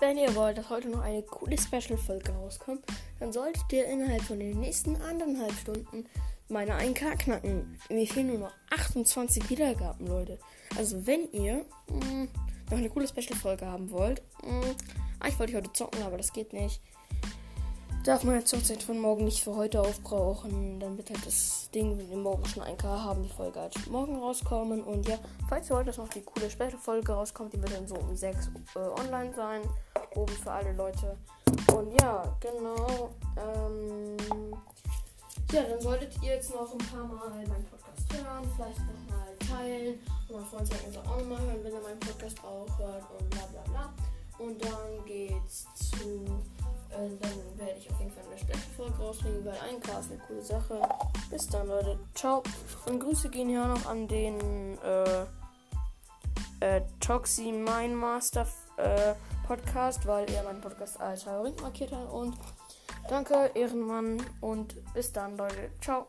wenn ihr wollt, dass heute noch eine coole Special-Folge rauskommt, dann solltet ihr innerhalb von den nächsten anderthalb Stunden meine 1K knacken. Mir fehlen nur noch 28 Wiedergaben, Leute. Also wenn ihr mh, mm, noch eine coole Special-Folge haben wollt, mh, mm, ich wollte heute zocken, aber das geht nicht darf man jetzt Hochzeit von morgen nicht für heute aufbrauchen. Dann wird halt das Ding, wenn wir morgen schon ein K haben, die Folge halt morgen rauskommen. Und ja, falls ihr wollt, dass noch die coole späte Folge rauskommt, die wird dann so um 6 äh, online sein. Oben für alle Leute. Und ja, genau. Ähm, ja, dann solltet ihr jetzt noch ein paar Mal meinen Podcast hören, vielleicht nochmal teilen. Und mein Freund er auch nochmal hören, wenn er meinen Podcast auch hört und bla bla bla. Und dann geht's rausbringen, weil ein K ist eine coole Sache. Bis dann, Leute. Ciao. Und Grüße gehen hier noch an den äh, äh, Toxi Mind Master äh, Podcast, weil er meinen Podcast als Favorit markiert hat. Und danke, Ehrenmann. Und bis dann, Leute. Ciao.